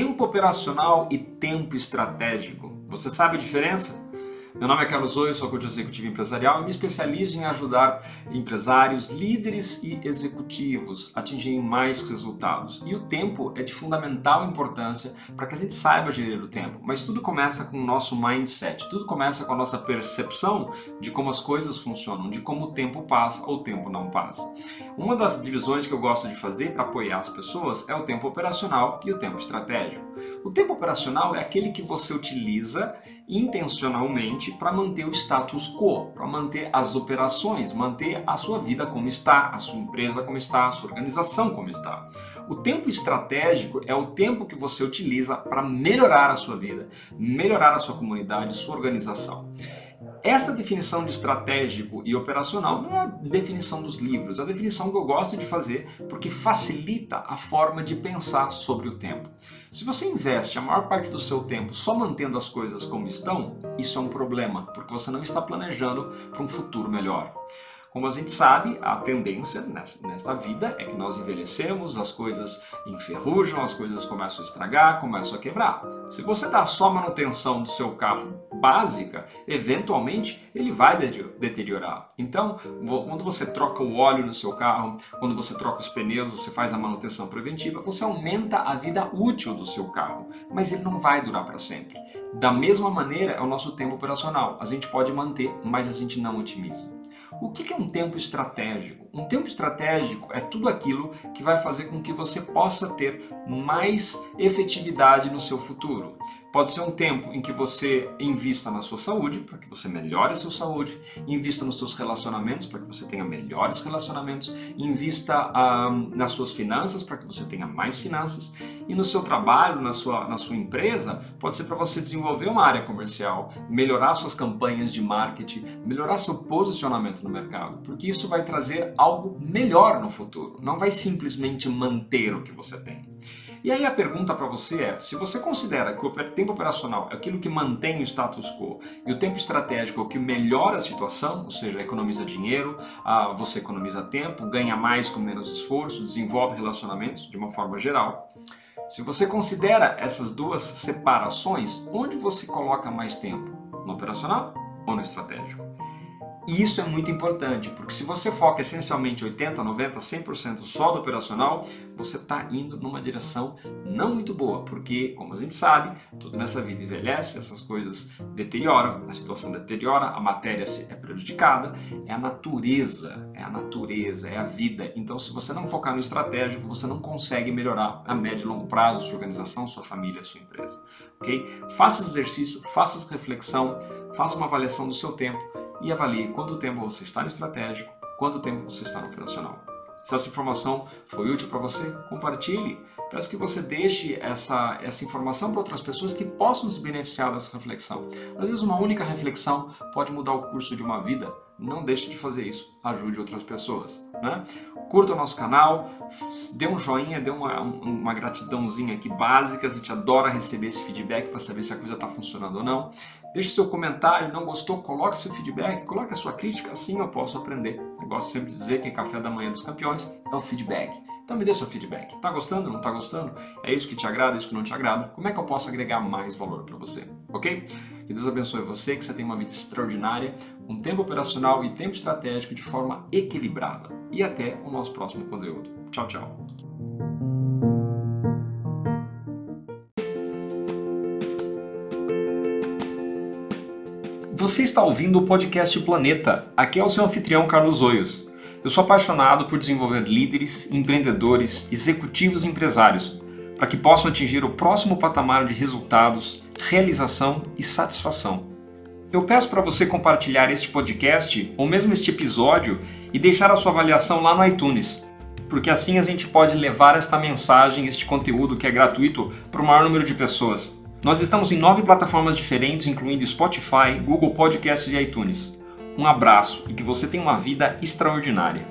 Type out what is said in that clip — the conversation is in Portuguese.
tempo operacional e tempo estratégico. Você sabe a diferença? Meu nome é Carlos Oi, sou coach executivo empresarial e me especializo em ajudar empresários, líderes e executivos a atingirem mais resultados. E o tempo é de fundamental importância para que a gente saiba gerir o tempo. Mas tudo começa com o nosso mindset, tudo começa com a nossa percepção de como as coisas funcionam, de como o tempo passa ou o tempo não passa. Uma das divisões que eu gosto de fazer para apoiar as pessoas é o tempo operacional e o tempo estratégico. O tempo operacional é aquele que você utiliza intencionalmente para manter o status quo, para manter as operações, manter a sua vida como está, a sua empresa como está, a sua organização como está. O tempo estratégico é o tempo que você utiliza para melhorar a sua vida, melhorar a sua comunidade, sua organização. Essa definição de estratégico e operacional não é a definição dos livros, é a definição que eu gosto de fazer porque facilita a forma de pensar sobre o tempo. Se você investe a maior parte do seu tempo só mantendo as coisas como estão, isso é um problema, porque você não está planejando para um futuro melhor. Como a gente sabe, a tendência nesta vida é que nós envelhecemos, as coisas enferrujam, as coisas começam a estragar, começam a quebrar. Se você dá só manutenção do seu carro básica, eventualmente ele vai deteriorar. Então, quando você troca o óleo no seu carro, quando você troca os pneus, você faz a manutenção preventiva, você aumenta a vida útil do seu carro, mas ele não vai durar para sempre. Da mesma maneira é o nosso tempo operacional. A gente pode manter, mas a gente não otimiza. O que é um tempo estratégico? Um tempo estratégico é tudo aquilo que vai fazer com que você possa ter mais efetividade no seu futuro. Pode ser um tempo em que você invista na sua saúde, para que você melhore a sua saúde, invista nos seus relacionamentos, para que você tenha melhores relacionamentos, invista um, nas suas finanças, para que você tenha mais finanças, e no seu trabalho, na sua, na sua empresa, pode ser para você desenvolver uma área comercial, melhorar suas campanhas de marketing, melhorar seu posicionamento no mercado, porque isso vai trazer algo melhor no futuro, não vai simplesmente manter o que você tem. E aí a pergunta para você é: se você considera que o tempo operacional é aquilo que mantém o status quo e o tempo estratégico é o que melhora a situação, ou seja, economiza dinheiro, você economiza tempo, ganha mais com menos esforço, desenvolve relacionamentos de uma forma geral. Se você considera essas duas separações, onde você coloca mais tempo? No operacional ou no estratégico? E isso é muito importante, porque se você foca essencialmente 80, 90, 100% só do operacional, você está indo numa direção não muito boa, porque, como a gente sabe, tudo nessa vida envelhece, essas coisas deterioram, a situação deteriora, a matéria é prejudicada, é a natureza, é a natureza, é a vida. Então, se você não focar no estratégico, você não consegue melhorar a médio e longo prazo sua organização, sua família, sua empresa. Ok? Faça exercício, faça reflexão, faça uma avaliação do seu tempo e avalie quanto tempo você está no estratégico, quanto tempo você está no operacional. Se essa informação foi útil para você, compartilhe. Peço que você deixe essa, essa informação para outras pessoas que possam se beneficiar dessa reflexão. Às vezes, uma única reflexão pode mudar o curso de uma vida. Não deixe de fazer isso. Ajude outras pessoas. Né? Curta o nosso canal, dê um joinha, dê uma, uma gratidãozinha aqui básica. A gente adora receber esse feedback para saber se a coisa está funcionando ou não. Deixe seu comentário, não gostou, coloque seu feedback, coloque a sua crítica, assim eu posso aprender. Eu gosto sempre de dizer que café da manhã dos campeões é o feedback. Então me dê seu feedback. Tá gostando? Não tá gostando? É isso que te agrada? É isso que não te agrada? Como é que eu posso agregar mais valor para você? Ok? Que Deus abençoe você, que você tenha uma vida extraordinária, um tempo operacional e tempo estratégico de forma equilibrada. E até o nosso próximo conteúdo. Tchau, tchau. Você está ouvindo o podcast Planeta. Aqui é o seu anfitrião Carlos Oios. Eu sou apaixonado por desenvolver líderes, empreendedores, executivos e empresários para que possam atingir o próximo patamar de resultados, realização e satisfação. Eu peço para você compartilhar este podcast ou mesmo este episódio e deixar a sua avaliação lá no iTunes, porque assim a gente pode levar esta mensagem, este conteúdo que é gratuito para o maior número de pessoas. Nós estamos em nove plataformas diferentes, incluindo Spotify, Google Podcasts e iTunes. Um abraço e que você tenha uma vida extraordinária.